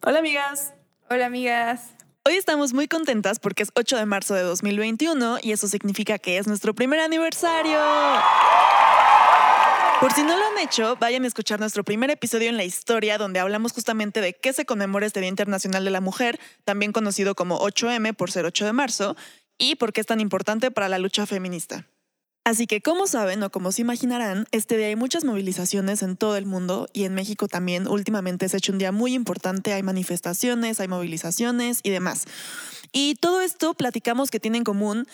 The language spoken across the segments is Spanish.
Hola amigas. Hola, amigas. Hoy estamos muy contentas porque es 8 de marzo de 2021 y eso significa que es nuestro primer aniversario. Por si no lo han hecho, vayan a escuchar nuestro primer episodio en la historia donde hablamos justamente de qué se conmemora este Día Internacional de la Mujer, también conocido como 8M por ser 8 de marzo, y por qué es tan importante para la lucha feminista. Así que como saben o como se imaginarán, este día hay muchas movilizaciones en todo el mundo y en México también últimamente se ha hecho un día muy importante, hay manifestaciones, hay movilizaciones y demás. Y todo esto platicamos que tiene en común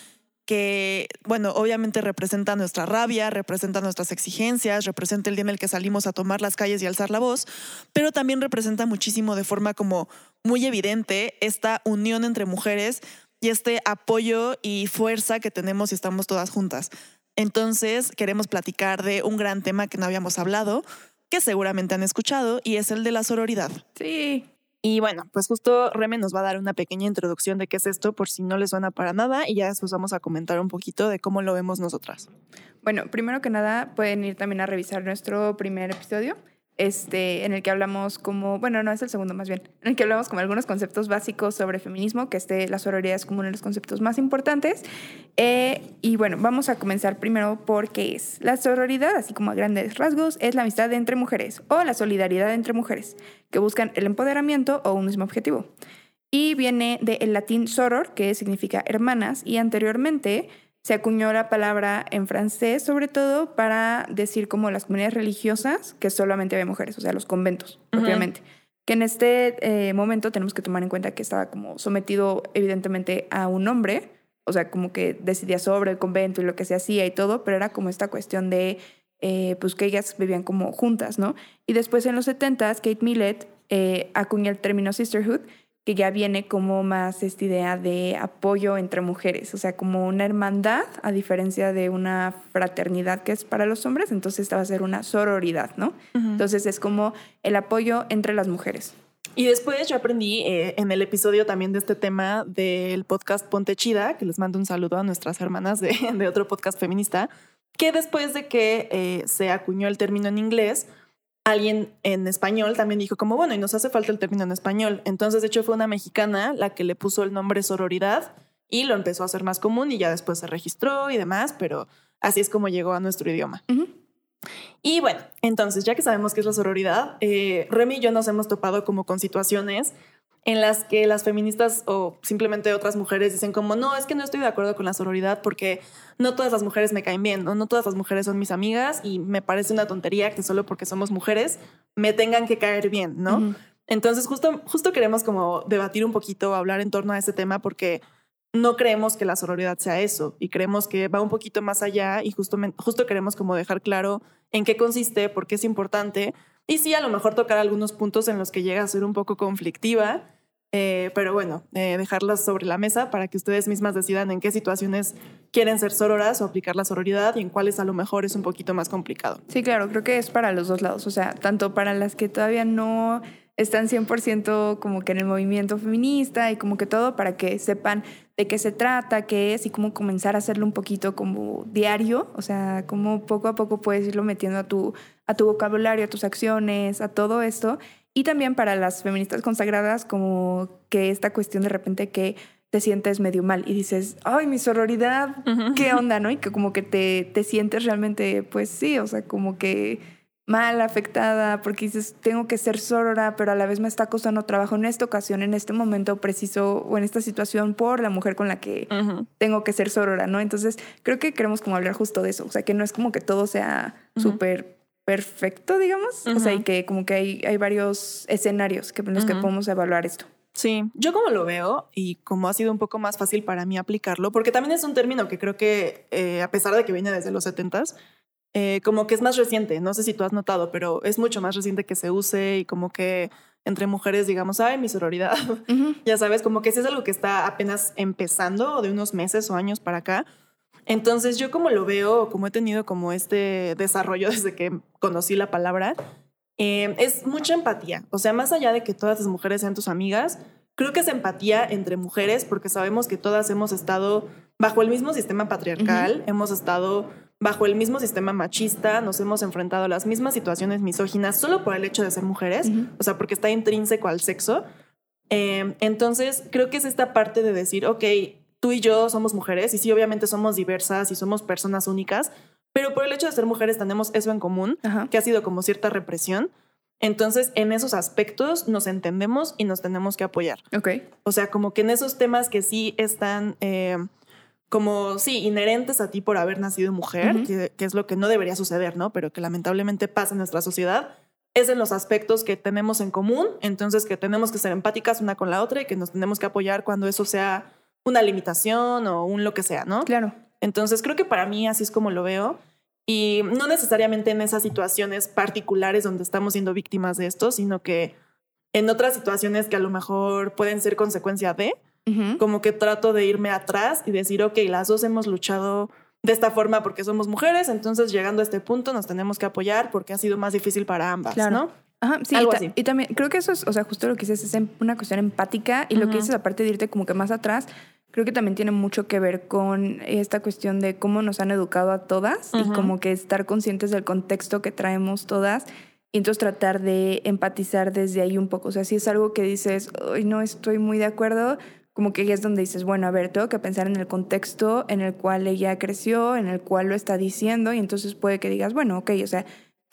que, bueno, obviamente representa nuestra rabia, representa nuestras exigencias, representa el día en el que salimos a tomar las calles y alzar la voz, pero también representa muchísimo de forma como muy evidente esta unión entre mujeres y este apoyo y fuerza que tenemos y estamos todas juntas. Entonces, queremos platicar de un gran tema que no habíamos hablado, que seguramente han escuchado, y es el de la sororidad. Sí. Y bueno, pues justo Reme nos va a dar una pequeña introducción de qué es esto, por si no le suena para nada, y ya después vamos a comentar un poquito de cómo lo vemos nosotras. Bueno, primero que nada, pueden ir también a revisar nuestro primer episodio, este, en el que hablamos como, bueno, no es el segundo más bien, en el que hablamos como algunos conceptos básicos sobre feminismo, que este, la sororidad es como uno de los conceptos más importantes. Eh, y bueno, vamos a comenzar primero por qué es. La sororidad, así como a grandes rasgos, es la amistad entre mujeres o la solidaridad entre mujeres, que buscan el empoderamiento o un mismo objetivo. Y viene del latín soror, que significa hermanas, y anteriormente se acuñó la palabra en francés, sobre todo para decir como las comunidades religiosas, que solamente había mujeres, o sea, los conventos, propiamente. Que en este eh, momento tenemos que tomar en cuenta que estaba como sometido evidentemente a un hombre, o sea, como que decidía sobre el convento y lo que se hacía y todo, pero era como esta cuestión de, eh, pues que ellas vivían como juntas, ¿no? Y después en los 70s, Kate Millett eh, acuñó el término sisterhood, que ya viene como más esta idea de apoyo entre mujeres, o sea, como una hermandad, a diferencia de una fraternidad que es para los hombres, entonces esta va a ser una sororidad, ¿no? Entonces es como el apoyo entre las mujeres. Y después yo aprendí eh, en el episodio también de este tema del podcast Ponte Chida, que les mando un saludo a nuestras hermanas de, de otro podcast feminista, que después de que eh, se acuñó el término en inglés, alguien en español también dijo como, bueno, y nos hace falta el término en español. Entonces, de hecho, fue una mexicana la que le puso el nombre sororidad y lo empezó a hacer más común y ya después se registró y demás, pero así es como llegó a nuestro idioma. Y bueno, entonces, ya que sabemos qué es la sororidad, eh, Remy y yo nos hemos topado como con situaciones en las que las feministas o simplemente otras mujeres dicen como, no, es que no estoy de acuerdo con la sororidad porque no todas las mujeres me caen bien, o no todas las mujeres son mis amigas y me parece una tontería que solo porque somos mujeres me tengan que caer bien, ¿no? Ujú. Entonces, justo, justo queremos como debatir un poquito, hablar en torno a ese tema porque no creemos que la sororidad sea eso y creemos que va un poquito más allá y justo, justo queremos como dejar claro en qué consiste, por qué es importante y sí, a lo mejor tocar algunos puntos en los que llega a ser un poco conflictiva, eh, pero bueno, eh, dejarlas sobre la mesa para que ustedes mismas decidan en qué situaciones quieren ser sororas o aplicar la sororidad y en cuáles a lo mejor es un poquito más complicado. Sí, claro, creo que es para los dos lados, o sea, tanto para las que todavía no están 100% como que en el movimiento feminista y como que todo para que sepan de qué se trata, qué es y cómo comenzar a hacerlo un poquito como diario, o sea, cómo poco a poco puedes irlo metiendo a tu, a tu vocabulario, a tus acciones, a todo esto. Y también para las feministas consagradas, como que esta cuestión de repente que te sientes medio mal y dices, ay, mi sororidad, ¿qué onda, no? Y que como que te, te sientes realmente, pues sí, o sea, como que mal, afectada, porque dices, tengo que ser sorora, pero a la vez me está costando trabajo en esta ocasión, en este momento preciso o en esta situación por la mujer con la que tengo que ser sorora, ¿no? Entonces, creo que queremos como hablar justo de eso, o sea, que no es como que todo sea Ujú. súper perfecto, digamos, o sea, y que como que hay, hay varios escenarios que, en los que podemos evaluar esto. Sí, yo como lo veo y como ha sido un poco más fácil para mí aplicarlo, porque también es un término que creo que, eh, a pesar de que viene desde los 70s, eh, como que es más reciente, no sé si tú has notado, pero es mucho más reciente que se use y como que entre mujeres digamos, ay, mi sororidad, ya sabes, como que es algo que está apenas empezando de unos meses o años para acá. Entonces yo como lo veo, como he tenido como este desarrollo desde que conocí la palabra, eh, es mucha empatía. O sea, más allá de que todas las mujeres sean tus amigas, creo que es empatía entre mujeres porque sabemos que todas hemos estado bajo el mismo sistema patriarcal, hemos estado bajo el mismo sistema machista, nos hemos enfrentado a las mismas situaciones misóginas solo por el hecho de ser mujeres, o sea, porque está intrínseco al sexo. Eh, entonces, creo que es esta parte de decir, ok, tú y yo somos mujeres y sí, obviamente somos diversas y somos personas únicas, pero por el hecho de ser mujeres tenemos eso en común, que ha sido como cierta represión. Entonces, en esos aspectos nos entendemos y nos tenemos que apoyar. Ok. O sea, como que en esos temas que sí están... Eh, como, sí, inherentes a ti por haber nacido mujer, que, es lo que no debería suceder, ¿no? Pero que lamentablemente pasa en nuestra sociedad, es en los aspectos que tenemos en común, entonces que tenemos que ser empáticas una con la otra y que nos tenemos que apoyar cuando eso sea una limitación o un lo que sea, ¿no? Claro. Entonces creo que para mí así es como lo veo. Y no necesariamente en esas situaciones particulares donde estamos siendo víctimas de esto, sino que en otras situaciones que a lo mejor pueden ser consecuencia de, como que trato de irme atrás y decir, ok, las dos hemos luchado de esta forma porque somos mujeres, entonces llegando a este punto nos tenemos que apoyar porque ha sido más difícil para ambas, ¿no? Ajá, sí, Algo y, así. y también creo que eso es, o sea, justo lo que dices es una cuestión empática y lo que dices aparte de irte como que más atrás, creo que también tiene mucho que ver con esta cuestión de cómo nos han educado a todas y como que estar conscientes del contexto que traemos todas y entonces tratar de empatizar desde ahí un poco. O sea, si es algo que dices, hoy no estoy muy de acuerdo, como que es donde dices, bueno, a ver, tengo que pensar en el contexto en el cual ella creció, en el cual lo está diciendo, y entonces puede que digas, bueno, ok, o sea,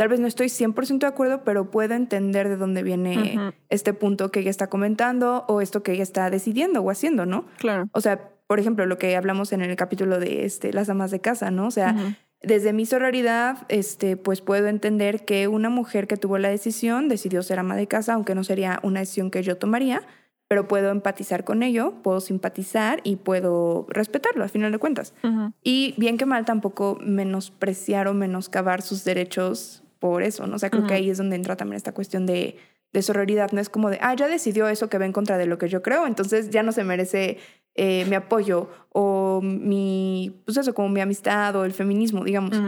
tal vez no estoy 100% de acuerdo, pero puedo entender de dónde viene este punto que ella está comentando o esto que ella está decidiendo o haciendo, ¿no? Claro. O sea, por ejemplo, lo que hablamos en el capítulo de este, las amas de casa, ¿no? O sea, desde mi sororidad, este, pues puedo entender que una mujer que tuvo la decisión decidió ser ama de casa, aunque no sería una decisión que yo tomaría, pero puedo empatizar con ello, puedo simpatizar y puedo respetarlo, al final de cuentas. Y bien que mal, tampoco menospreciar o menoscabar sus derechos por eso, ¿no? O sea, creo que ahí es donde entra también esta cuestión de, de sororidad, no es como de, ah, ya decidió eso que va en contra de lo que yo creo, entonces ya no se merece eh, mi apoyo o mi, pues eso, como mi amistad o el feminismo, digamos.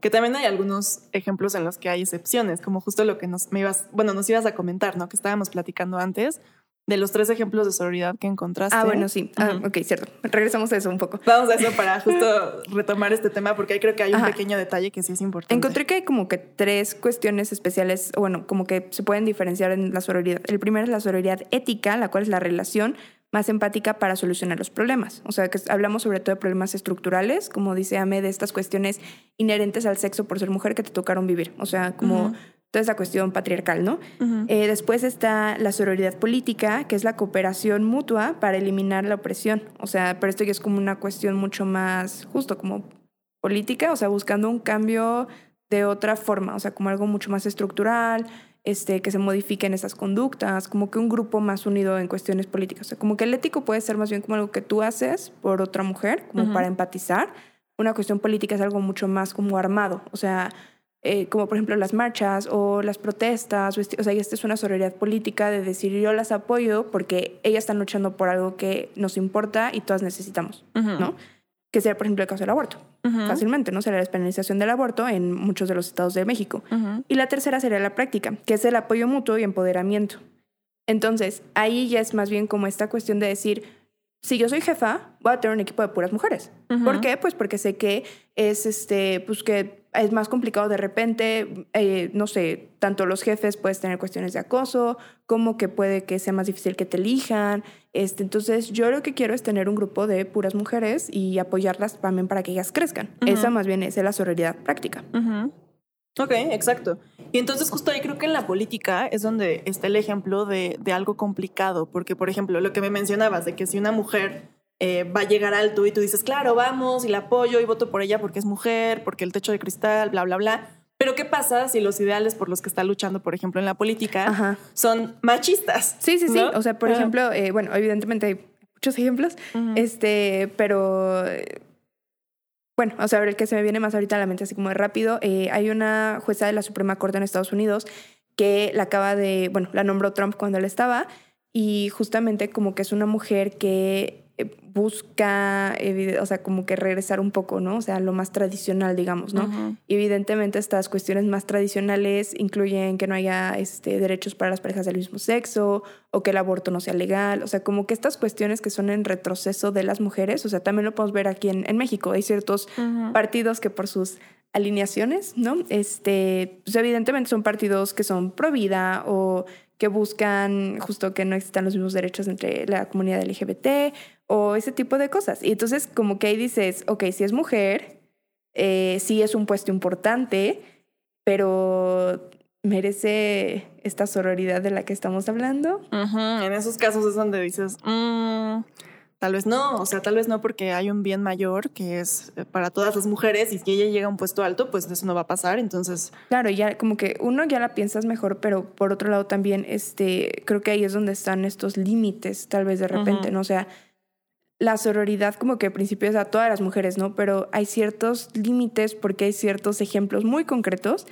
Que también hay algunos ejemplos en los que hay excepciones, como justo lo que nos, me ibas, bueno, nos ibas a comentar, ¿no? Que estábamos platicando antes de los tres ejemplos de sororidad que encontraste. Ah, bueno, sí. Ah, ok, cierto. Regresamos a eso un poco. Vamos a eso para justo retomar este tema, porque ahí creo que hay un pequeño detalle que sí es importante. Encontré que hay como que tres cuestiones especiales, bueno, como que se pueden diferenciar en la sororidad. El primero es la sororidad ética, la cual es la relación más empática para solucionar los problemas. O sea, que hablamos sobre todo de problemas estructurales, como dice Ame, de estas cuestiones inherentes al sexo por ser mujer que te tocaron vivir. O sea, como toda esa cuestión patriarcal, ¿no? Eh, después está la sororidad política, que es la cooperación mutua para eliminar la opresión. O sea, pero esto ya es como una cuestión mucho más justo, como política, o sea, buscando un cambio de otra forma, o sea, como algo mucho más estructural, este, que se modifiquen esas conductas, como que un grupo más unido en cuestiones políticas. O sea, como que el ético puede ser más bien como algo que tú haces por otra mujer, como para empatizar. Una cuestión política es algo mucho más como armado, o sea, eh, como por ejemplo las marchas o las protestas, o, sea, esta es una sororidad política de decir yo las apoyo porque ellas están luchando por algo que nos importa y todas necesitamos, ¿no? Que sea, por ejemplo, el caso del aborto. Fácilmente, ¿no? Sería la despenalización del aborto en muchos de los estados de México. Y la tercera sería la práctica, que es el apoyo mutuo y empoderamiento. Entonces, ahí ya es más bien como esta cuestión de decir, si yo soy jefa, voy a tener un equipo de puras mujeres. ¿Por qué? Pues porque sé que es este, pues que es más complicado de repente, eh, no sé, tanto los jefes puedes tener cuestiones de acoso, como que puede que sea más difícil que te elijan. Este, entonces, yo lo que quiero es tener un grupo de puras mujeres y apoyarlas también para que ellas crezcan. Esa más bien es la sororidad práctica. Ok, exacto. Y entonces justo ahí creo que en la política es donde está el ejemplo de, de algo complicado, porque por ejemplo, lo que me mencionabas, de que si una mujer eh, va a llegar alto y tú dices, claro, vamos y la apoyo y voto por ella porque es mujer, porque el techo de cristal, bla, bla, bla. Pero ¿qué pasa si los ideales por los que está luchando, por ejemplo, en la política, son machistas? Sí, sí, sí. O sea, por ejemplo, eh, bueno, evidentemente hay muchos ejemplos, este, pero bueno, o sea, el que se me viene más ahorita a la mente así como de rápido, eh, hay una jueza de la Suprema Corte en Estados Unidos que la acaba de, bueno, la nombró Trump cuando él estaba y justamente como que es una mujer que busca, o sea, como que regresar un poco, ¿no? O sea, lo más tradicional, digamos, ¿no? Y evidentemente estas cuestiones más tradicionales incluyen que no haya este, derechos para las parejas del mismo sexo o que el aborto no sea legal, o sea, como que estas cuestiones que son en retroceso de las mujeres, o sea, también lo podemos ver aquí en, en México, hay ciertos partidos que por sus alineaciones, ¿no? Este, pues evidentemente son partidos que son pro vida o que buscan justo que no existan los mismos derechos entre la comunidad LGBT o ese tipo de cosas. Y entonces como que ahí dices, ok, si es mujer, eh, sí es un puesto importante, pero merece esta sororidad de la que estamos hablando. En esos casos es donde dices, mm, tal vez no, o sea, tal vez no porque hay un bien mayor que es eh, para todas las mujeres y si ella llega a un puesto alto, pues eso no va a pasar, entonces... Claro, ya como que uno ya la piensas mejor, pero por otro lado también, este, creo que ahí es donde están estos límites, tal vez de repente, ¿no? O sea, la sororidad como que al principio es a todas las mujeres, ¿no? Pero hay ciertos límites porque hay ciertos ejemplos muy concretos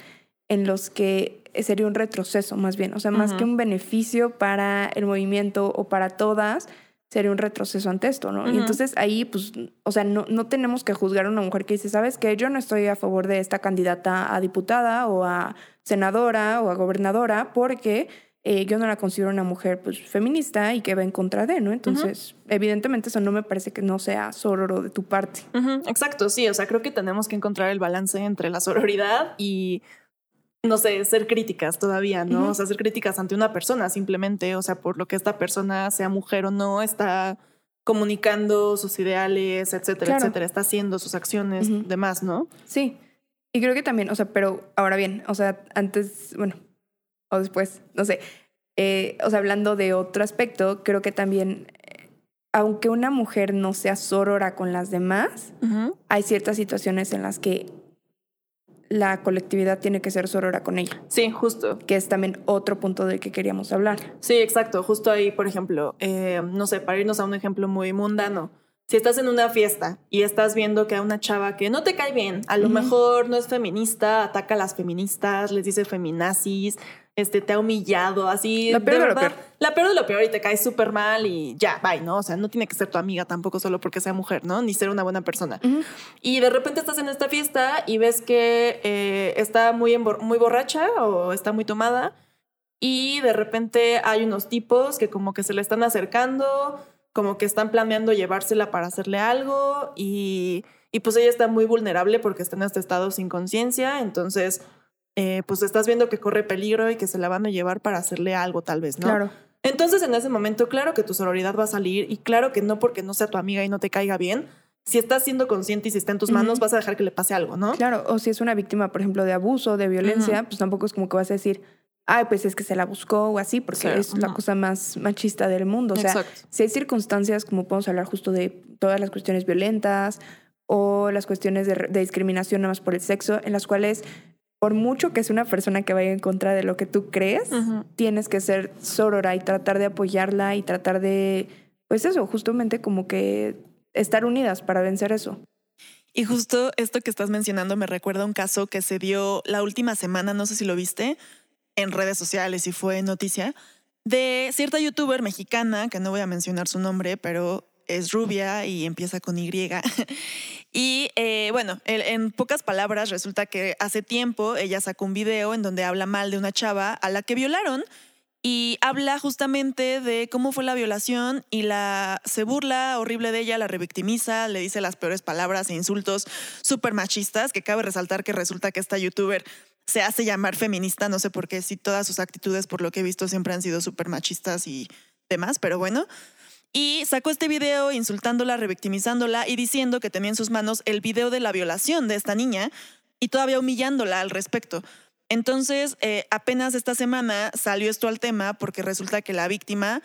en los que sería un retroceso más bien, o sea, más que un beneficio para el movimiento o para todas, sería un retroceso ante esto, ¿no? Y entonces ahí, pues, o sea, no, no tenemos que juzgar a una mujer que dice, ¿sabes qué? Yo no estoy a favor de esta candidata a diputada o a senadora o a gobernadora porque eh, yo no la considero una mujer, pues, feminista y que va en contra de, ¿no? Entonces, evidentemente eso no me parece que no sea sororo de tu parte. Exacto, sí, o sea, creo que tenemos que encontrar el balance entre la sororidad y no sé, ser críticas todavía, ¿no? O sea, ser críticas ante una persona simplemente, o sea, por lo que esta persona, sea mujer o no, está comunicando sus ideales, etcétera, etcétera, está haciendo sus acciones, demás, ¿no? Sí. Y creo que también, o sea, pero ahora bien, o sea, antes, bueno, o después, no sé, eh, o sea, hablando de otro aspecto, creo que también, eh, aunque una mujer no sea sorora con las demás, hay ciertas situaciones en las que la colectividad tiene que ser sorora con ella. Sí, justo. Que es también otro punto del que queríamos hablar. Sí, exacto. Justo ahí, por ejemplo, eh, no sé, para irnos a un ejemplo muy mundano. Si estás en una fiesta y estás viendo que a una chava que no te cae bien, a lo mejor no es feminista, ataca a las feministas, les dice feminazis, este, te ha humillado, así. La peor de, lo peor. La peor de lo peor y te cae súper mal y ya, bye, ¿no? O sea, no tiene que ser tu amiga tampoco solo porque sea mujer, ¿no? Ni ser una buena persona. Y de repente estás en esta fiesta y ves que eh, está muy, muy borracha o está muy tomada y de repente hay unos tipos que como que se le están acercando, como que están planeando llevársela para hacerle algo y, y pues ella está muy vulnerable porque está en este estado sin conciencia, entonces eh, pues estás viendo que corre peligro y que se la van a llevar para hacerle algo tal vez, ¿no? Claro. Entonces en ese momento, claro que tu sororidad va a salir y claro que no porque no sea tu amiga y no te caiga bien, si estás siendo consciente y si está en tus manos, vas a dejar que le pase algo, ¿no? Claro, o si es una víctima, por ejemplo, de abuso, de violencia, pues tampoco es como que vas a decir, ay, pues es que se la buscó o así, porque es la cosa más machista del mundo. O sea, si hay circunstancias, como podemos hablar justo de todas las cuestiones violentas o las cuestiones de, de discriminación nada más por el sexo, en las cuales por mucho que es una persona que vaya en contra de lo que tú crees, tienes que ser sorora y tratar de apoyarla y tratar de, pues eso, justamente como que estar unidas para vencer eso. Y justo esto que estás mencionando me recuerda un caso que se dio la última semana, no sé si lo viste, en redes sociales y fue noticia, de cierta youtuber mexicana, que no voy a mencionar su nombre, pero es rubia y empieza con Y. y eh, bueno, en pocas palabras, resulta que hace tiempo ella sacó un video en donde habla mal de una chava a la que violaron y habla justamente de cómo fue la violación y la se burla horrible de ella, la revictimiza, le dice las peores palabras e insultos súper machistas, que cabe resaltar que resulta que esta youtuber se hace llamar feminista, no sé por qué, si todas sus actitudes, por lo que he visto, siempre han sido súper machistas y demás, pero bueno. Y sacó este video insultándola, revictimizándola y diciendo que tenía en sus manos el video de la violación de esta niña y todavía humillándola al respecto. Entonces, eh, apenas esta semana salió esto al tema porque resulta que la víctima,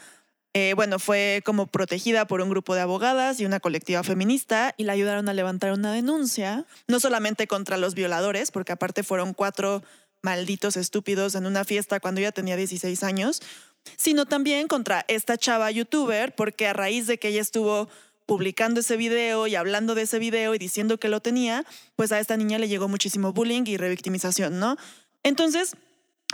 eh, bueno, fue como protegida por un grupo de abogadas y una colectiva feminista y la ayudaron a levantar una denuncia, no solamente contra los violadores, porque aparte fueron cuatro malditos estúpidos en una fiesta cuando ella tenía 16 años, sino también contra esta chava youtuber, porque a raíz de que ella estuvo publicando ese video y hablando de ese video y diciendo que lo tenía, pues a esta niña le llegó muchísimo bullying y revictimización, ¿no? Entonces,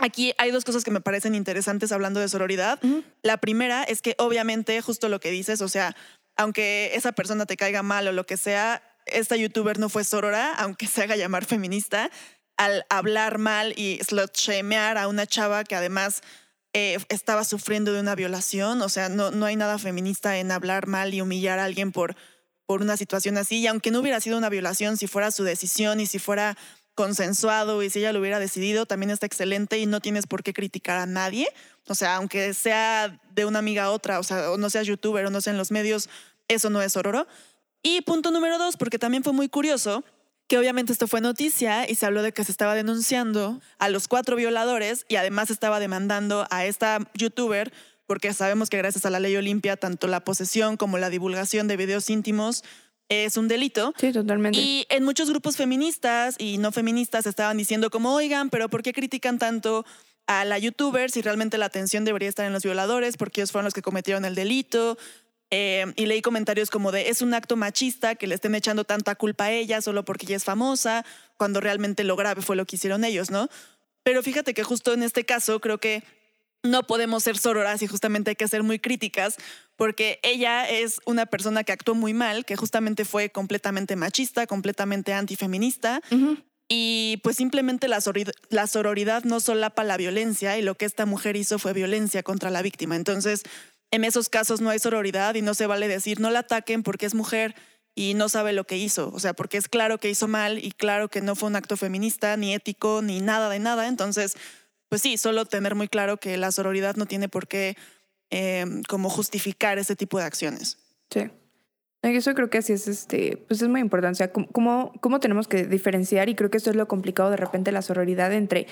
Aquí hay dos cosas que me parecen interesantes hablando de sororidad. La primera es que obviamente justo lo que dices, o sea, aunque esa persona te caiga mal o lo que sea, esta youtuber no fue sorora, aunque se haga llamar feminista, al hablar mal y slut shamear a una chava que además eh, estaba sufriendo de una violación. O sea, no, no hay nada feminista en hablar mal y humillar a alguien por, por una situación así. Y aunque no hubiera sido una violación, si fuera su decisión y si fuera consensuado y si ella lo hubiera decidido, también está excelente y no tienes por qué criticar a nadie. O sea, aunque sea de una amiga a otra, o sea, o no seas youtuber o no sea en los medios, eso no es ororo. Y punto número dos, porque también fue muy curioso, que obviamente esto fue noticia y se habló de que se estaba denunciando a los cuatro violadores y además estaba demandando a esta youtuber porque sabemos que gracias a la ley Olimpia tanto la posesión como la divulgación de videos íntimos es un delito. Sí, totalmente. Y en muchos grupos feministas y no feministas estaban diciendo como, oigan, pero ¿por qué critican tanto a la youtuber si realmente la atención debería estar en los violadores? Porque ellos fueron los que cometieron el delito. Eh, y leí comentarios como de, es un acto machista que le estén echando tanta culpa a ella solo porque ella es famosa, cuando realmente lo grave fue lo que hicieron ellos, ¿no? Pero fíjate que justo en este caso creo que no podemos ser sororas y justamente hay que ser muy críticas porque ella es una persona que actuó muy mal, que justamente fue completamente machista, completamente antifeminista. Y pues simplemente la, la sororidad no solapa la violencia y lo que esta mujer hizo fue violencia contra la víctima. Entonces, en esos casos no hay sororidad y no se vale decir no la ataquen porque es mujer y no sabe lo que hizo. O sea, porque es claro que hizo mal y claro que no fue un acto feminista, ni ético, ni nada de nada. Entonces, pues sí, solo tener muy claro que la sororidad no tiene por qué em, como justificar ese tipo de acciones. Sí. Eso creo que así es, este, pues es muy importante. O sea, ¿cómo, cómo tenemos que diferenciar? Y creo que esto es lo complicado de repente la sororidad entre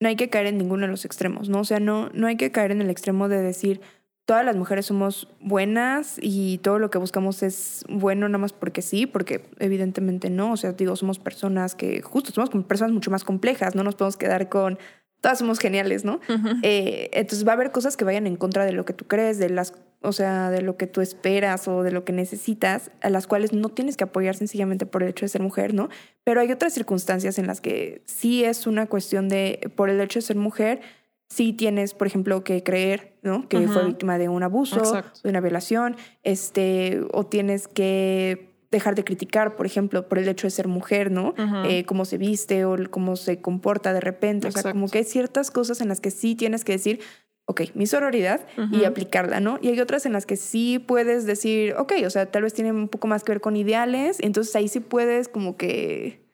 no hay que caer en ninguno de los extremos, ¿no? O sea, no, no hay que caer en el extremo de decir todas las mujeres somos buenas y todo lo que buscamos es bueno nada más porque sí, porque evidentemente no. O sea, digo, somos personas que justo somos personas mucho más complejas, no nos podemos quedar con todas somos geniales, ¿no? Eh, entonces va a haber cosas que vayan en contra de lo que tú crees, de las, o sea, de lo que tú esperas o de lo que necesitas, a las cuales no tienes que apoyar sencillamente por el hecho de ser mujer, ¿no? Pero hay otras circunstancias en las que sí es una cuestión de, por el hecho de ser mujer, sí tienes, por ejemplo, que creer, ¿no? Que fue víctima de un abuso, de una violación, este, o tienes que dejar de criticar, por ejemplo, por el hecho de ser mujer, ¿no? Eh, cómo se viste o cómo se comporta de repente. O sea, como que hay ciertas cosas en las que sí tienes que decir, ok, mi sororidad y aplicarla, ¿no? Y hay otras en las que sí puedes decir, ok, o sea, tal vez tiene un poco más que ver con ideales, entonces ahí sí puedes como que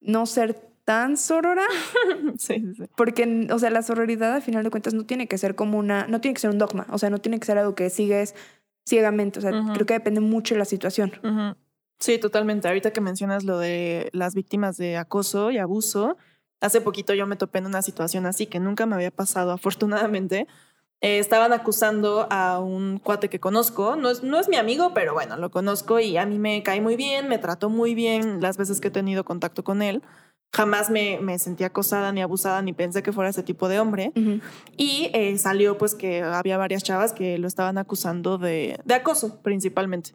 no ser tan sorora. sí, sí. Porque, o sea, la sororidad al final de cuentas no tiene que ser como una, no tiene que ser un dogma, o sea, no tiene que ser algo que sigues ciegamente, o sea, creo que depende mucho de la situación. Sí, totalmente. Ahorita que mencionas lo de las víctimas de acoso y abuso, hace poquito yo me topé en una situación así que nunca me había pasado, afortunadamente. Eh, estaban acusando a un cuate que conozco, no es, no es mi amigo, pero bueno, lo conozco y a mí me cae muy bien, me trató muy bien las veces que he tenido contacto con él. Jamás me, me sentí acosada ni abusada ni pensé que fuera ese tipo de hombre. Y eh, salió pues que había varias chavas que lo estaban acusando de, de acoso principalmente.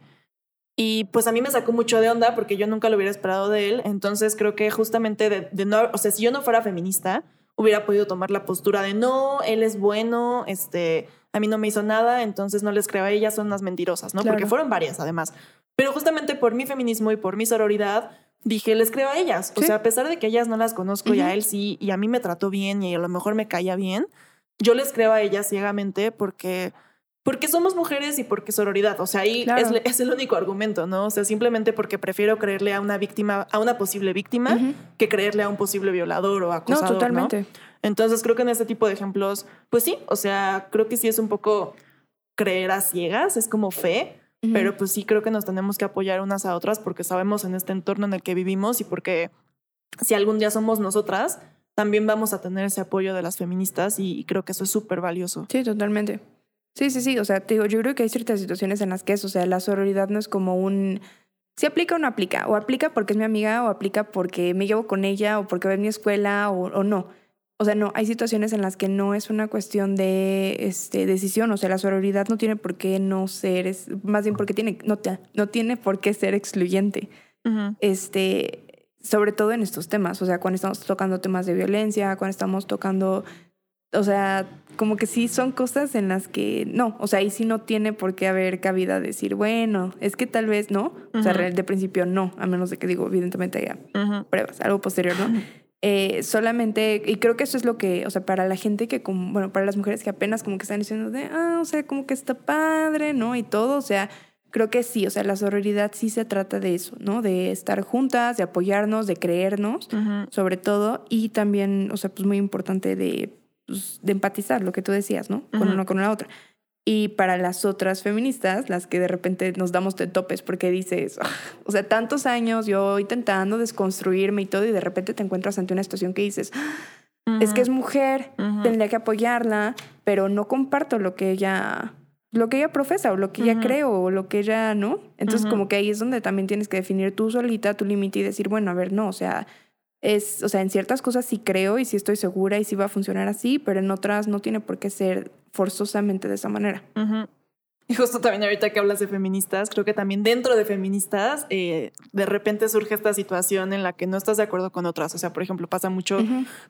Y pues a mí me sacó mucho de onda porque yo nunca lo hubiera esperado de él. Entonces creo que justamente de, no, o sea, si yo no fuera feminista, hubiera podido tomar la postura de no, él es bueno, este, a mí no me hizo nada, entonces no les creo a ellas, son unas mentirosas, ¿no? Porque fueron varias además. Pero justamente por mi feminismo y por mi sororidad, dije, les creo a ellas. O sea, a pesar de que ellas no las conozco y a él sí, y a mí me trató bien y a lo mejor me caía bien, yo les creo a ellas ciegamente porque porque somos mujeres y porque sororidad. O sea, ahí es, el único argumento, ¿no? O sea, simplemente porque prefiero creerle a una víctima, a una posible víctima, que creerle a un posible violador o acosador. No, totalmente. Entonces creo que en este tipo de ejemplos, pues sí, o sea, creo que sí es un poco creer a ciegas, es como fe, pero pues sí creo que nos tenemos que apoyar unas a otras porque sabemos en este entorno en el que vivimos y porque si algún día somos nosotras, también vamos a tener ese apoyo de las feministas y creo que eso es súper valioso. Sí, totalmente. Sí, sí, sí. O sea, te digo, yo creo que hay ciertas situaciones en las que es, o sea, la sororidad no es como un. Si aplica o no aplica. O aplica porque es mi amiga, o aplica porque me llevo con ella, o porque ve en mi escuela, o, o no. O o sea, no, hay situaciones en las que no es una cuestión de este, decisión, o sea, la sororidad no tiene por qué no ser, es, más bien porque tiene, no, no tiene por qué ser excluyente. Este, sobre todo en estos temas, o sea, cuando estamos tocando temas de violencia, cuando estamos tocando, o sea, como que sí son cosas en las que no, o sea, ahí sí no tiene por qué haber cabida decir, bueno, es que tal vez no, o sea, de principio no, a menos de que digo, evidentemente haya pruebas, algo posterior, ¿no? Eh, solamente, y creo que eso es lo que, o sea, para la gente que, como, bueno, para las mujeres que apenas como que están diciendo de, ah, o sea, como que está padre, ¿no? Y todo, o sea, creo que sí, o sea, la sororidad sí se trata de eso, ¿no? De estar juntas, de apoyarnos, de creernos, sobre todo, y también, o sea, pues muy importante de, pues, de empatizar, lo que tú decías, ¿no? Con uno con la otra. Y para las otras feministas, las que de repente nos damos de topes porque dices, ah", o sea, tantos años yo intentando desconstruirme y todo, y de repente te encuentras ante una situación que dices, ah, es que es mujer, tendría que apoyarla, pero no comparto lo que ella lo que ella profesa o lo que ella cree o lo que ella no. Entonces, como que ahí es donde también tienes que definir tú solita tu límite y decir, bueno, a ver, no, o sea, es, o sea, en ciertas cosas sí creo y sí estoy segura y sí va a funcionar así, pero en otras no tiene por qué ser forzosamente de esa manera. Y justo también ahorita que hablas de feministas, creo que también dentro de feministas eh, de repente surge esta situación en la que no estás de acuerdo con otras. O sea, por ejemplo, pasa mucho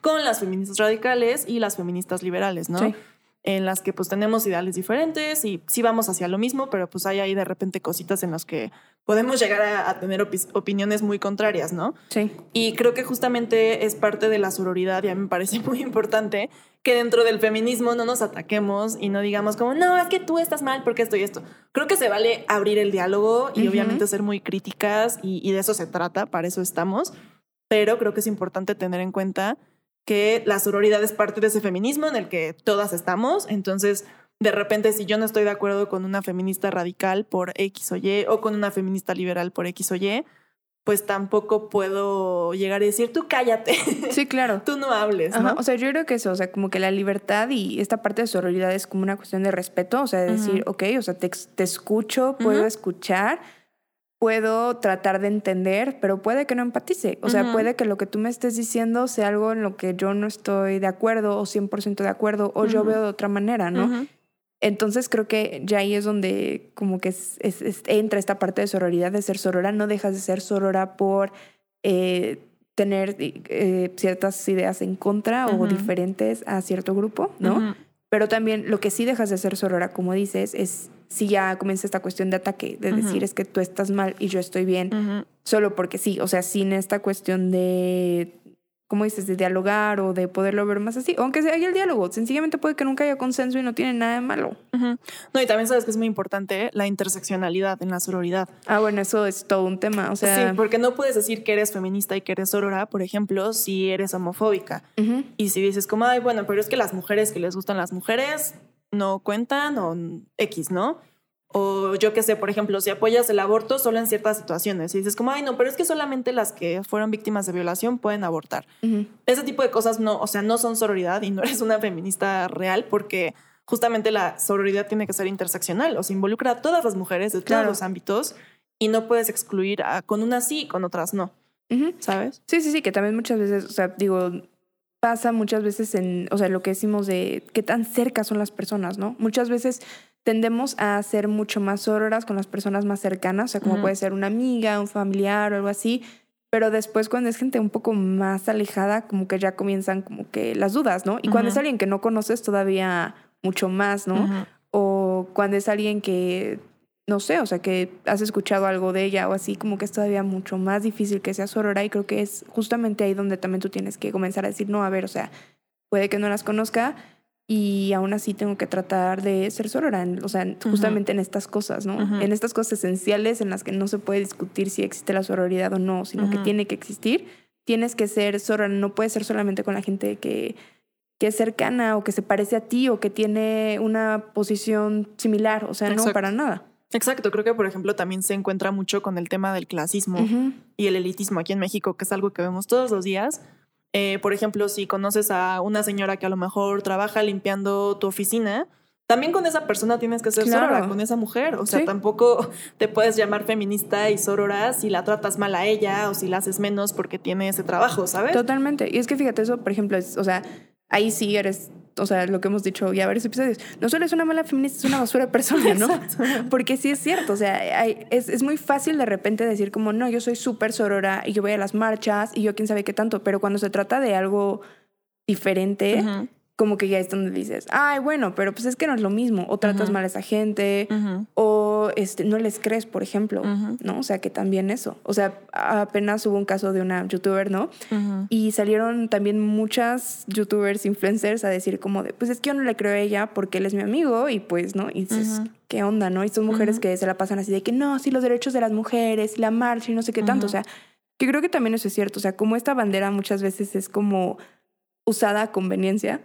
con las feministas radicales y las feministas liberales, ¿no? Sí en las que pues tenemos ideales diferentes y sí vamos hacia lo mismo, pero pues hay ahí de repente cositas en las que podemos llegar a, tener opiniones muy contrarias, ¿no? Sí. Y creo que justamente es parte de la sororidad y a mí me parece muy importante que dentro del feminismo no nos ataquemos y no digamos como, no, es que tú estás mal porque estoy esto. Creo que se vale abrir el diálogo y obviamente ser muy críticas y, y de eso se trata, para eso estamos, pero creo que es importante tener en cuenta que la sororidad es parte de ese feminismo en el que todas estamos. Entonces, de repente, si yo no estoy de acuerdo con una feminista radical por X o Y o con una feminista liberal por X o Y, pues tampoco puedo llegar y decir, tú cállate. Sí, claro. tú no hables, ¿no? O sea, yo creo que eso, o sea, como que la libertad y esta parte de sororidad es como una cuestión de respeto, o sea, de decir, ok, o sea, te, te escucho, puedo escuchar puedo tratar de entender, pero puede que no empatice. O sea, puede que lo que tú me estés diciendo sea algo en lo que yo no estoy de acuerdo o 100% de acuerdo o yo veo de otra manera, ¿no? Entonces creo que ya ahí es donde como que entra esta parte de sororidad, de ser sorora. No dejas de ser sorora por eh, tener eh, ciertas ideas en contra o diferentes a cierto grupo, ¿no? Pero también lo que sí dejas de ser sorora, como dices, es si ya comienza esta cuestión de ataque, de decir es que tú estás mal y yo estoy bien, solo porque sí, o sea, sin esta cuestión de, ¿cómo dices?, de dialogar o de poderlo ver más así, aunque sea el diálogo, sencillamente puede que nunca haya consenso y no tiene nada de malo. No, y también sabes que es muy importante la interseccionalidad en la sororidad. Ah, bueno, eso es todo un tema, o sea... Sí, porque no puedes decir que eres feminista y que eres sorora, por ejemplo, si eres homofóbica. Y si dices como, ay, bueno, pero es que las mujeres que les gustan las mujeres no cuentan o X, ¿no? O yo qué sé, por ejemplo, si apoyas el aborto solo en ciertas situaciones y dices como, ay, no, pero es que solamente las que fueron víctimas de violación pueden abortar. Ese tipo de cosas no, o sea, no son sororidad y no eres una feminista real porque justamente la sororidad tiene que ser interseccional, o sea, involucra a todas las mujeres de todos los ámbitos y no puedes excluir a, con unas sí y con otras no. ¿Sabes? Sí, sí, sí, que también muchas veces, o sea, digo, pasa muchas veces en, o sea, lo que decimos de qué tan cerca son las personas, ¿no? Muchas veces tendemos a ser mucho más sororas con las personas más cercanas, o sea, como puede ser una amiga, un familiar o algo así, pero después cuando es gente un poco más alejada, como que ya comienzan como que las dudas, ¿no? Y cuando es alguien que no conoces todavía mucho más, ¿no? O cuando es alguien que no sé, o sea, que has escuchado algo de ella o así, como que es todavía mucho más difícil que sea sorora y creo que es justamente ahí donde también tú tienes que comenzar a decir, no, a ver, o sea, puede que no las conozca y aún así tengo que tratar de ser sorora, o sea, justamente en estas cosas, ¿no? En estas cosas esenciales en las que no se puede discutir si existe la sororidad o no, sino que tiene que existir, tienes que ser sorora, no puedes ser solamente con la gente que que es cercana o que se parece a ti o que tiene una posición similar, o sea, no para nada. Exacto, creo que por ejemplo también se encuentra mucho con el tema del clasismo y el elitismo aquí en México, que es algo que vemos todos los días. Eh, por ejemplo, si conoces a una señora que a lo mejor trabaja limpiando tu oficina, también con esa persona tienes que ser sorora, con esa mujer. O sea, tampoco te puedes llamar feminista y sorora si la tratas mal a ella o si la haces menos porque tiene ese trabajo, ¿sabes? Totalmente. Y es que fíjate, eso, por ejemplo, es, o sea, ahí sí eres, o sea, lo que hemos dicho ya varios episodios, no solo es una mala feminista, es una basura de persona, ¿no? Porque sí es cierto, o sea, hay- es, es muy fácil de repente decir como, no, yo soy súper sorora y yo voy a las marchas y yo quién sabe qué tanto, pero cuando se trata de algo diferente, como que ya es donde dices, ay, bueno, pero pues es que no es lo mismo, o tratas mal a esa gente, o este, no les crees, por ejemplo. ¿no? O sea, que también eso. O sea, apenas hubo un caso de una youtuber, ¿no? Y salieron también muchas youtubers, influencers a decir como de, pues es que yo no le creo a ella porque él es mi amigo y pues, ¿no? Y dices. ¿qué onda, no? Y son mujeres que se la pasan así de que no, sí, los derechos de las mujeres, la marcha y no sé qué tanto. O sea, que creo que también eso es cierto. O sea, como esta bandera muchas veces es como usada a conveniencia.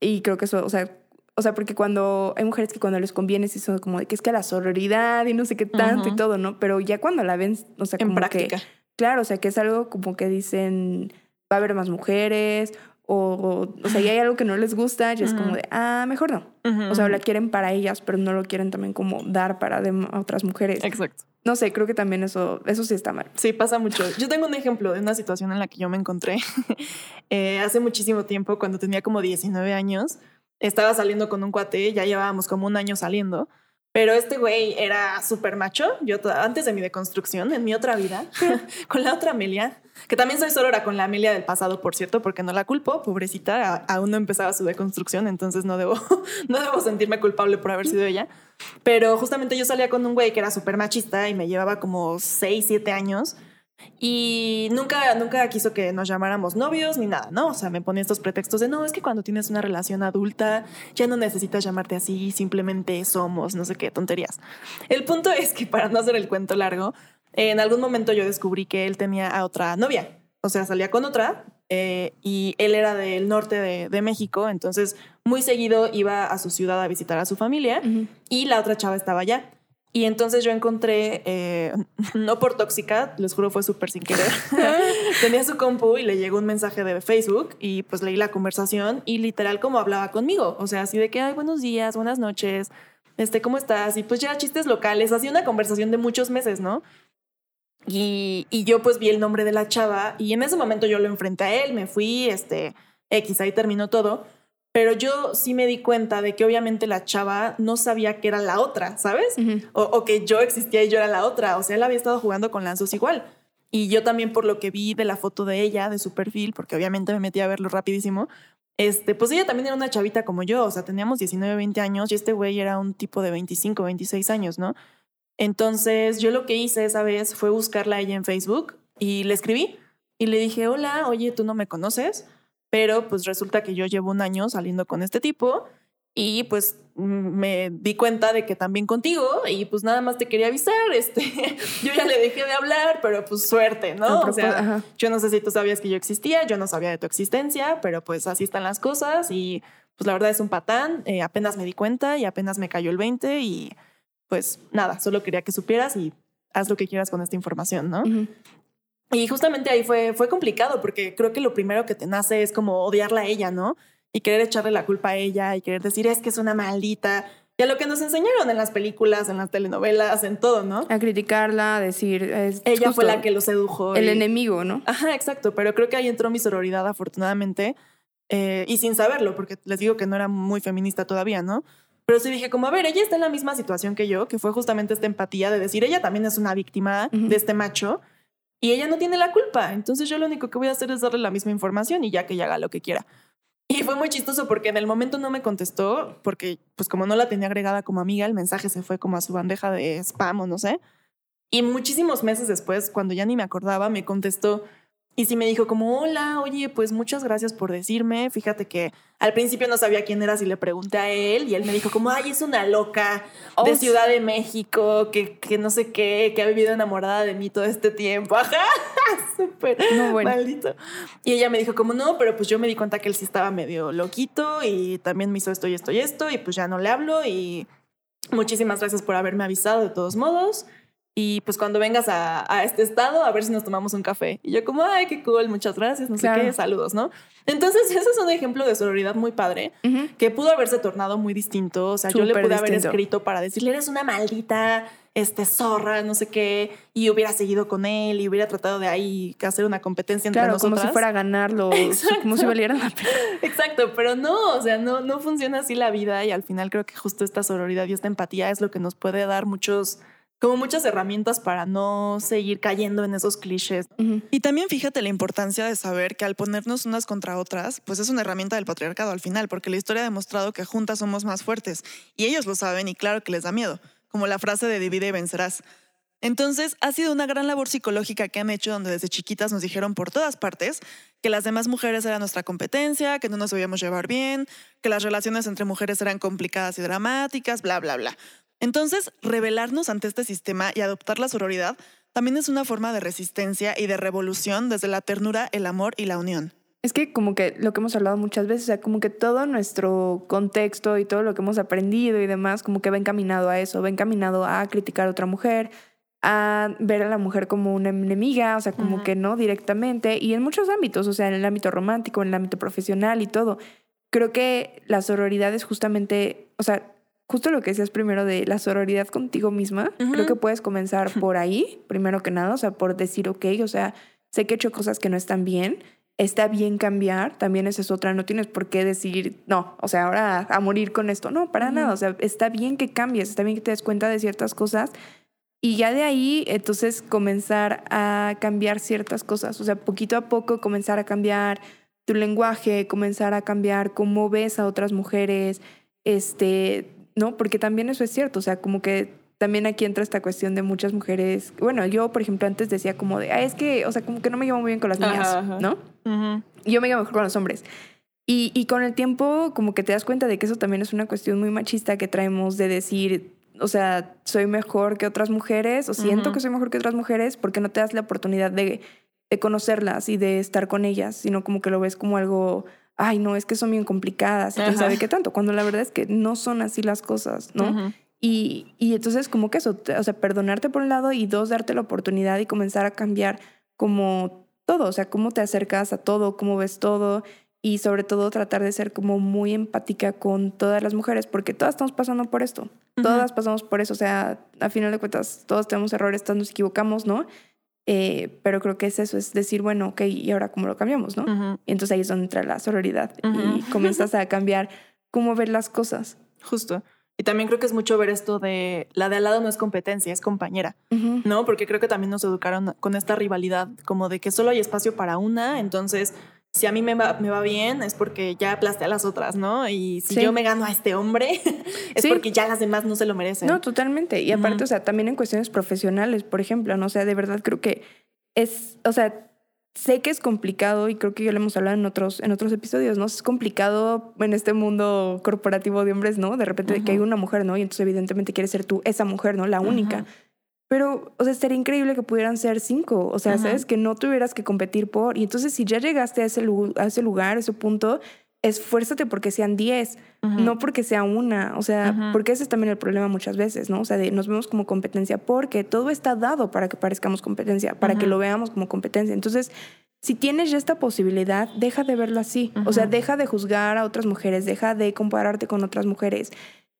Y creo que eso, o sea, o sea, porque cuando hay mujeres que cuando les conviene sí son como de que es que la sororidad y no sé qué tanto y todo, ¿no? Pero ya cuando la ven, o sea, En como práctica. que claro, o sea, que es algo como que dicen va a haber más mujeres o o sea, y hay algo que no les gusta, y es como Ujú. de, ah, mejor no. Ujú, O sea, la quieren para ellas, pero no lo quieren también como dar para otras mujeres. Exacto. No sé, creo que también eso eso sí está mal. Sí, pasa mucho. Yo tengo un ejemplo de una situación en la que yo me encontré eh, hace muchísimo tiempo, cuando tenía como 19 años. Estaba saliendo con un cuate, ya llevábamos como un año saliendo, pero este güey era súper macho. Yo antes de mi deconstrucción, en mi otra vida, con la otra Amelia, que también soy sorora con la Amelia del pasado, por cierto, porque no la culpo, pobrecita, aún no empezaba su deconstrucción, entonces no debo, no debo sentirme culpable por haber sido ella. Pero justamente yo salía con un güey que era súper machista y me llevaba como 6, 7 años. Y nunca, nunca quiso que nos llamáramos novios ni nada, ¿no? O sea, me ponía estos pretextos de no, es que cuando tienes una relación adulta ya no necesitas llamarte así, simplemente somos, no sé qué tonterías. El punto es que para no hacer el cuento largo, en algún momento yo descubrí que él tenía a otra novia, o sea, salía con otra eh, y él era del norte de, de México, entonces muy seguido iba a su ciudad a visitar a su familia y la otra chava estaba allá. Y entonces yo encontré, eh, no por tóxica, les juro fue súper sin querer, tenía su compu y le llegó un mensaje de Facebook y pues leí la conversación y literal como hablaba conmigo, o sea, así de que, ay, buenos días, buenas noches, este, ¿cómo estás? Y pues ya chistes locales, así una conversación de muchos meses, ¿no? Y, y yo pues vi el nombre de la chava y en ese momento yo lo enfrenté a él, me fui, este, X, ahí terminó todo. Pero yo sí me di cuenta de que obviamente la chava no sabía que era la otra, ¿sabes? O, o que yo existía y yo era la otra. O sea, él había estado jugando con lanzos igual. Y yo también por lo que vi de la foto de ella, de su perfil, porque obviamente me metí a verlo rapidísimo, este, pues ella también era una chavita como yo. O sea, teníamos 19, 20 años y este güey era un tipo de 25, 26 años, ¿no? Entonces yo lo que hice esa vez fue buscarla a ella en Facebook y le escribí y le dije, hola, oye, tú no me conoces, pero pues resulta que yo llevo un año saliendo con este tipo y pues me di cuenta de que también contigo y pues nada más te quería avisar, este, yo ya le dejé de hablar, pero pues suerte, ¿no? O propós- sea, ajá. yo no sé si tú sabías que yo existía, yo no sabía de tu existencia, pero pues así están las cosas y pues la verdad es un patán, eh, apenas me di cuenta y apenas me cayó el 20 y pues nada, solo quería que supieras y haz lo que quieras con esta información, ¿no? Y justamente ahí fue, fue complicado porque creo que lo primero que te nace es como odiarla a ella, ¿no? Y querer echarle la culpa a ella y querer decir es que es una maldita. Y a lo que nos enseñaron en las películas, en las telenovelas, en todo, ¿no? A criticarla, a decir. es Ella fue la que lo sedujo. El y- enemigo, ¿no? Ajá, exacto. Pero creo que ahí entró mi sororidad, afortunadamente, eh, y sin saberlo, porque les digo que no era muy feminista todavía, ¿no? Pero sí dije, como, a ver, ella está en la misma situación que yo, que fue justamente esta empatía de decir, ella también es una víctima de este macho y ella no tiene la culpa. Entonces yo lo único que voy a hacer es darle la misma información y ya que ella haga lo que quiera. Y fue muy chistoso porque en el momento no me contestó, porque pues como no la tenía agregada como amiga, el mensaje se fue como a su bandeja de spam o no sé. Y muchísimos meses después, cuando ya ni me acordaba, me contestó y sí me dijo como, hola, oye, pues muchas gracias por decirme. Fíjate que al principio no sabía quién eras y le pregunté a él y él me dijo como, ay, es una loca de Oh, Ciudad de México, que, que no sé qué, que ha vivido enamorada de mí todo este tiempo. Ajá, súper No, bueno. maldito. Y ella me dijo como, no, pero pues yo me di cuenta que él sí estaba medio loquito y también me hizo esto y esto y esto y pues ya no le hablo y muchísimas gracias por haberme avisado de todos modos. Y pues cuando vengas a, a este estado, a ver si nos tomamos un café. Y yo como, ay, qué cool, muchas gracias, no Claro. sé qué, saludos, ¿no? Entonces, ese es un ejemplo de sororidad muy padre, que pudo haberse tornado muy distinto. O sea, yo le pude haber escrito para decirle, eres una maldita, este zorra, no sé qué, y hubiera seguido con él y hubiera tratado de ahí hacer una competencia entre claro, nosotras. como si fuera a ganarlo, como si valiera la pena. Exacto, pero no, o sea, no, no funciona así la vida y al final creo que justo esta sororidad y esta empatía es lo que nos puede dar muchos como muchas herramientas para no seguir cayendo en esos clichés. Y también fíjate la importancia de saber que al ponernos unas contra otras, pues es una herramienta del patriarcado al final, porque la historia ha demostrado que juntas somos más fuertes y ellos lo saben y claro que les da miedo, como la frase de divide y vencerás. Entonces, ha sido una gran labor psicológica que han hecho donde desde chiquitas nos dijeron por todas partes que las demás mujeres eran nuestra competencia, que no nos debíamos llevar bien, que las relaciones entre mujeres eran complicadas y dramáticas, bla, bla, bla. Entonces, rebelarnos ante este sistema y adoptar la sororidad también es una forma de resistencia y de revolución desde la ternura, el amor y la unión. Es que como que lo que hemos hablado muchas veces, o sea, como que todo nuestro contexto y todo lo que hemos aprendido y demás, como que va encaminado a eso, va encaminado a criticar a otra mujer, a ver a la mujer como una enemiga, o sea, como que no directamente, y en muchos ámbitos, o sea, en el ámbito romántico, en el ámbito profesional y todo. Creo que la sororidad es justamente, o sea, justo lo que decías primero de la sororidad contigo misma, creo que puedes comenzar por ahí, primero que nada, o sea, por decir, ok, o sea, sé que he hecho cosas que no están bien, está bien cambiar, también esa es otra, no tienes por qué decir, no, o sea, ahora a morir con esto, no, para nada, o sea, está bien que cambies, está bien que te des cuenta de ciertas cosas y ya de ahí, entonces, comenzar a cambiar ciertas cosas, o sea, poquito a poco comenzar a cambiar tu lenguaje, comenzar a cambiar cómo ves a otras mujeres, este, ¿no? Porque también eso es cierto, o sea, como que también aquí entra esta cuestión de muchas mujeres. Bueno, yo, por ejemplo, antes decía como de, ah, es que, o sea, como que no me llevo muy bien con las niñas, ¿no? Yo me llevo mejor con los hombres. Y, y, con el tiempo, como que te das cuenta de que eso también es una cuestión muy machista que traemos de decir, o sea, soy mejor que otras mujeres, o siento que soy mejor que otras mujeres, porque no te das la oportunidad de, de conocerlas y de estar con ellas, sino como que lo ves como algo ay, no, es que son bien complicadas, quién sabe qué tanto, cuando la verdad es que no son así las cosas, ¿no? y, y entonces como que eso, o sea, perdonarte por un lado y dos, darte la oportunidad y comenzar a cambiar como todo, o sea, cómo te acercas a todo, cómo ves todo y sobre todo tratar de ser como muy empática con todas las mujeres, porque todas estamos pasando por esto, todas pasamos por eso, o sea, a final de cuentas, todos tenemos errores, todos nos equivocamos, ¿no? Eh, pero creo que es eso, es decir, bueno, ok, ¿y ahora cómo lo cambiamos, no? Y entonces ahí es donde entra la sororidad y comienzas a cambiar cómo ver las cosas. Justo. Y también creo que es mucho ver esto de la de al lado no es competencia, es compañera, ¿no? Porque creo que también nos educaron con esta rivalidad, como de que solo hay espacio para una, entonces si a mí me va, me va bien es porque ya aplasté a las otras, ¿no? Y si yo me gano a este hombre es porque ya las demás no se lo merecen. No, totalmente. Y aparte, o sea, también en cuestiones profesionales, por ejemplo, ¿no? O sea, de verdad creo que es, o sea, sé que es complicado y creo que ya lo hemos hablado en otros, en otros episodios, ¿no? Es complicado en este mundo corporativo de hombres, ¿no? De repente que hay una mujer, ¿no? Y entonces evidentemente quieres ser tú esa mujer, ¿no? La única. Pero, o sea, sería increíble que pudieran ser cinco. O sea, sabes que no tuvieras que competir por. Y entonces, si ya llegaste a ese, a ese lugar, a ese punto, esfuérzate porque sean diez, no porque sea una. O sea, porque ese es también el problema muchas veces, ¿no? O sea, nos vemos como competencia porque todo está dado para que parezcamos competencia, para que lo veamos como competencia. Entonces, si tienes ya esta posibilidad, deja de verlo así. O sea, deja de juzgar a otras mujeres, deja de compararte con otras mujeres.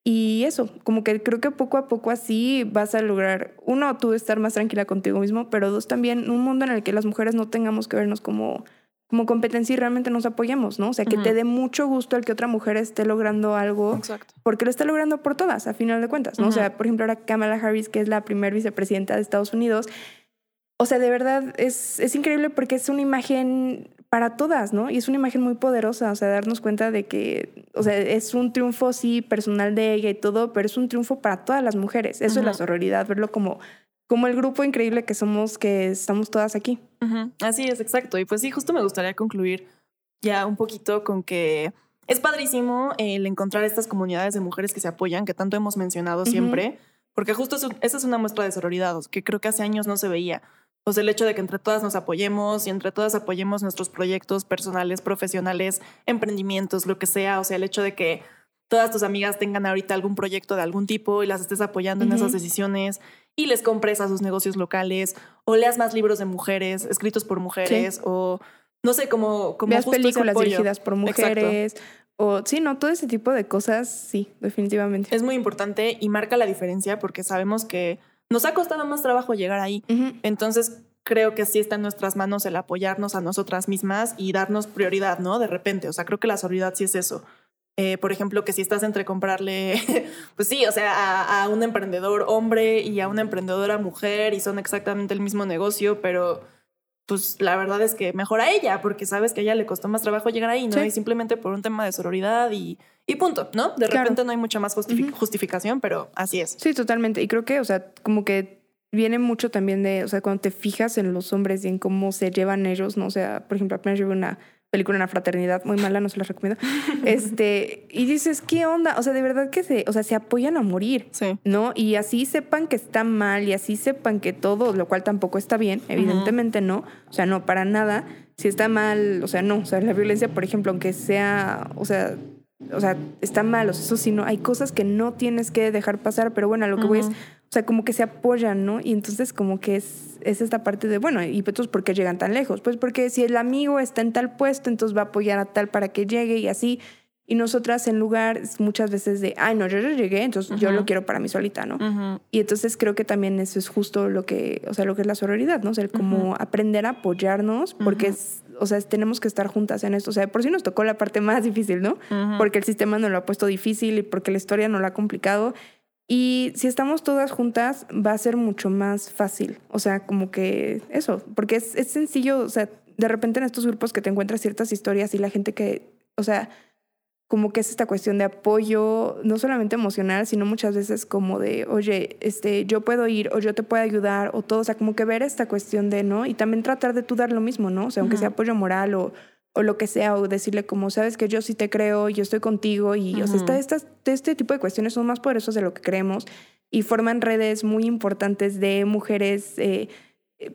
Y eso, como que creo que poco a poco así vas a lograr, uno, tú estar más tranquila contigo mismo, pero dos, también un mundo en el que las mujeres no tengamos que vernos como, como competencia y realmente nos apoyemos, ¿no? O sea, que te dé mucho gusto el que otra mujer esté logrando algo, porque lo está logrando por todas, a final de cuentas, ¿no? O sea, por ejemplo, ahora Kamala Harris, que es la primer vicepresidenta de Estados Unidos, o sea, de verdad es, es increíble porque es una imagen para todas, ¿no? Y es una imagen muy poderosa, o sea, darnos cuenta de que, o sea, es un triunfo, sí, personal de ella y todo, pero es un triunfo para todas las mujeres. Eso es la sororidad, verlo como, como el grupo increíble que somos, que estamos todas aquí. Así es, exacto. Y pues sí, justo me gustaría concluir ya un poquito con que es padrísimo el encontrar estas comunidades de mujeres que se apoyan, que tanto hemos mencionado siempre, porque justo esa es una muestra de sororidad, que creo que hace años no se veía pues el hecho de que entre todas nos apoyemos y entre todas apoyemos nuestros proyectos personales, profesionales, emprendimientos, lo que sea, o sea, el hecho de que todas tus amigas tengan ahorita algún proyecto de algún tipo y las estés apoyando en esas decisiones y les compres a sus negocios locales o leas más libros de mujeres escritos por mujeres o no sé, como, como Veas películas dirigidas por mujeres. O sí, no, todo ese tipo de cosas, sí, definitivamente. Es muy importante y marca la diferencia porque sabemos que nos ha costado más trabajo llegar ahí. Entonces, creo que sí está en nuestras manos el apoyarnos a nosotras mismas y darnos prioridad, ¿no? De repente, o sea, creo que la solidaridad sí es eso. Eh, por ejemplo, que si estás entre comprarle, pues sí, o sea, a, a, un emprendedor hombre y a una emprendedora mujer y son exactamente el mismo negocio, pero pues la verdad es que mejor a ella, porque sabes que a ella le costó más trabajo llegar ahí, ¿no? Y simplemente por un tema de sororidad y, y punto, ¿no? De repente no hay mucha más justificación, pero así es. Sí, totalmente. Y creo que, o sea, como que viene mucho también de, o sea, cuando te fijas en los hombres y en cómo se llevan ellos, ¿no? O sea, por ejemplo, apenas llevo una película Una fraternidad muy mala, no se la recomiendo. Este, y dices, ¿qué onda? O sea, de verdad que se, o sea, se apoyan a morir, sí. ¿no? Y así sepan que está mal y así sepan que todo, lo cual tampoco está bien, evidentemente no, o sea, no para nada. Si está mal, o sea, no, o sea, la violencia, por ejemplo, aunque sea, o sea, o sea, está mal, o sea, eso sí, no, hay cosas que no tienes que dejar pasar, pero bueno, lo que voy es, o sea, como que se apoyan, ¿no? Y entonces como que es, es esta parte de, bueno, ¿y pues por qué llegan tan lejos? Pues porque si el amigo está en tal puesto, entonces va a apoyar a tal para que llegue y así. Y nosotras en lugar muchas veces de, ay, no, yo ya llegué, entonces yo lo quiero para mí solita, ¿no? Y entonces creo que también eso es justo lo que, o sea, lo que es la sororidad, ¿no? O sea, como aprender a apoyarnos, porque es, o sea, tenemos que estar juntas en esto. O sea, por si nos tocó la parte más difícil, ¿no? Porque el sistema nos lo ha puesto difícil y porque la historia nos lo ha complicado. Y si estamos todas juntas, va a ser mucho más fácil. O sea, como que eso, porque es, es sencillo, o sea, de repente en estos grupos que te encuentras ciertas historias y la gente que, o sea, como que es esta cuestión de apoyo, no solamente emocional, sino muchas veces como de, oye, este, yo puedo ir o yo te puedo ayudar o todo, o sea, como que ver esta cuestión de, ¿no? Y también tratar de tú dar lo mismo, ¿no? O sea, aunque sea apoyo moral o, o lo que sea, o decirle como, sabes que yo sí te creo, yo estoy contigo, y o sea, estas, este tipo de cuestiones son más poderosas de lo que creemos y forman redes muy importantes de mujeres, eh,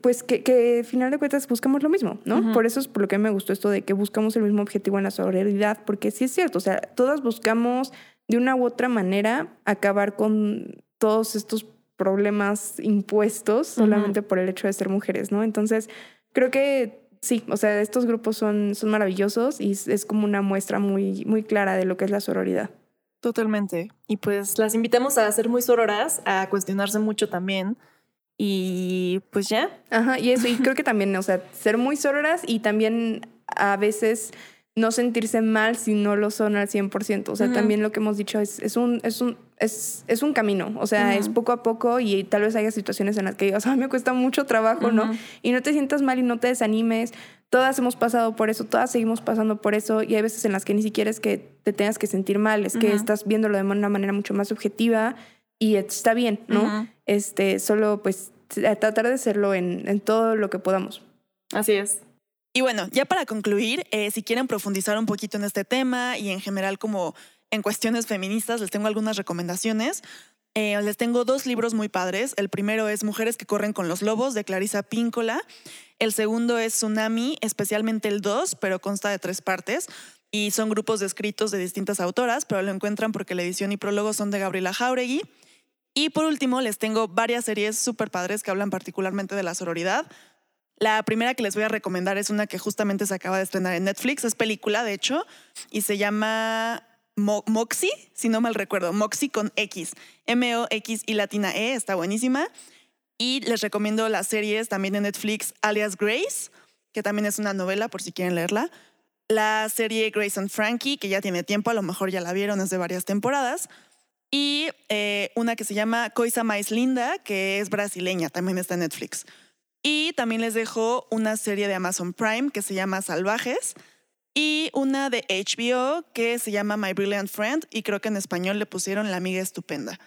pues que, que al final de cuentas buscamos lo mismo, ¿no? Por eso es por lo que me gustó esto de que buscamos el mismo objetivo en la solidaridad, porque sí es cierto, o sea, todas buscamos de una u otra manera acabar con todos estos problemas impuestos solamente por el hecho de ser mujeres, ¿no? Entonces, creo que sí, o sea, estos grupos son, son maravillosos y es, como una muestra muy, muy clara de lo que es la sororidad. Totalmente. Y pues las invitamos a ser muy sororas, a cuestionarse mucho también. Y pues ya. Ajá, y eso, y creo que también, o sea, ser muy sororas y también a veces no sentirse mal si no lo son al 100%. O sea, también lo que hemos dicho es, es, un, es, un, es, es un camino. O sea, es poco a poco y tal vez haya situaciones en las que digas, me cuesta mucho trabajo, ¿no? Y no te sientas mal y no te desanimes. Todas hemos pasado por eso, todas seguimos pasando por eso y hay veces en las que ni siquiera es que te tengas que sentir mal, es que estás viéndolo de una manera mucho más objetiva y está bien, ¿no? Este, solo pues tratar de hacerlo en, en todo lo que podamos. Así es. Y bueno, ya para concluir, eh, si quieren profundizar un poquito en este tema y en general como en cuestiones feministas, les tengo algunas recomendaciones. Eh, les tengo dos libros muy padres. El primero es Mujeres que corren con los lobos de Clarisa Píncola. El segundo es Tsunami, especialmente el 2, pero consta de tres partes. Y son grupos de escritos de distintas autoras, pero lo encuentran porque la edición y prólogo son de Gabriela Jauregui. Y por último, les tengo varias series súper padres que hablan particularmente de la sororidad. La primera que les voy a recomendar es una que justamente se acaba de estrenar en Netflix, es película de hecho, y se llama Moxie, si no mal recuerdo, Moxie con X, M-O-X y latina E, está buenísima. Y les recomiendo las series también de Netflix, alias Grace, que también es una novela por si quieren leerla. La serie Grace and Frankie, que ya tiene tiempo, a lo mejor ya la vieron, es de varias temporadas. Y eh, una que se llama Coisa Mais Linda, que es brasileña, también está en Netflix. Y también les dejo una serie de Amazon Prime que se llama Salvajes y una de HBO que se llama My Brilliant Friend y creo que en español le pusieron La amiga estupenda.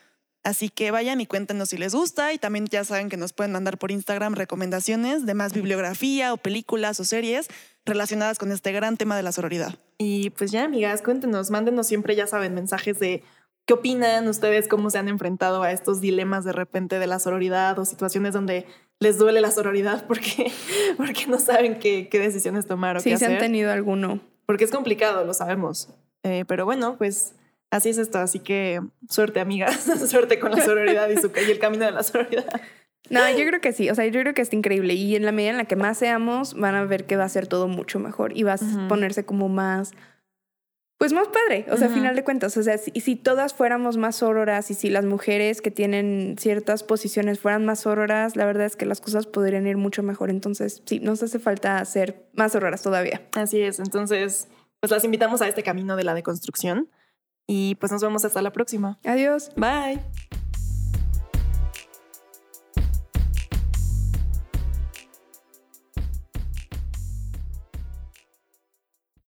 Así que vayan y cuéntenos si les gusta y también ya saben que nos pueden mandar por Instagram recomendaciones de más bibliografía o películas o series relacionadas con este gran tema de la sororidad. Y pues ya, amigas, cuéntenos, mándenos siempre, ya saben, mensajes de qué opinan ustedes, cómo se han enfrentado a estos dilemas de repente de la sororidad o situaciones donde les duele la sororidad porque, porque no saben qué, qué decisiones tomar o qué hacer. Sí, se han tenido alguno. Porque es complicado, lo sabemos. Eh, pero bueno, pues así es esto. Así que suerte, amigas. suerte con la sororidad y, su, y el camino de la sororidad. No, yo creo que sí. O sea, yo creo que es increíble. Y en la medida en la que más seamos, van a ver que va a ser todo mucho mejor y va a ponerse como más pues más padre. O sea, final de cuentas, o sea, si, si todas fuéramos más sororas y si las mujeres que tienen ciertas posiciones fueran más sororas, la verdad es que las cosas podrían ir mucho mejor. Entonces, sí, nos hace falta ser más sororas todavía. Así es, entonces, pues las invitamos a este camino de la deconstrucción y pues nos vemos hasta la próxima. Adiós. Bye.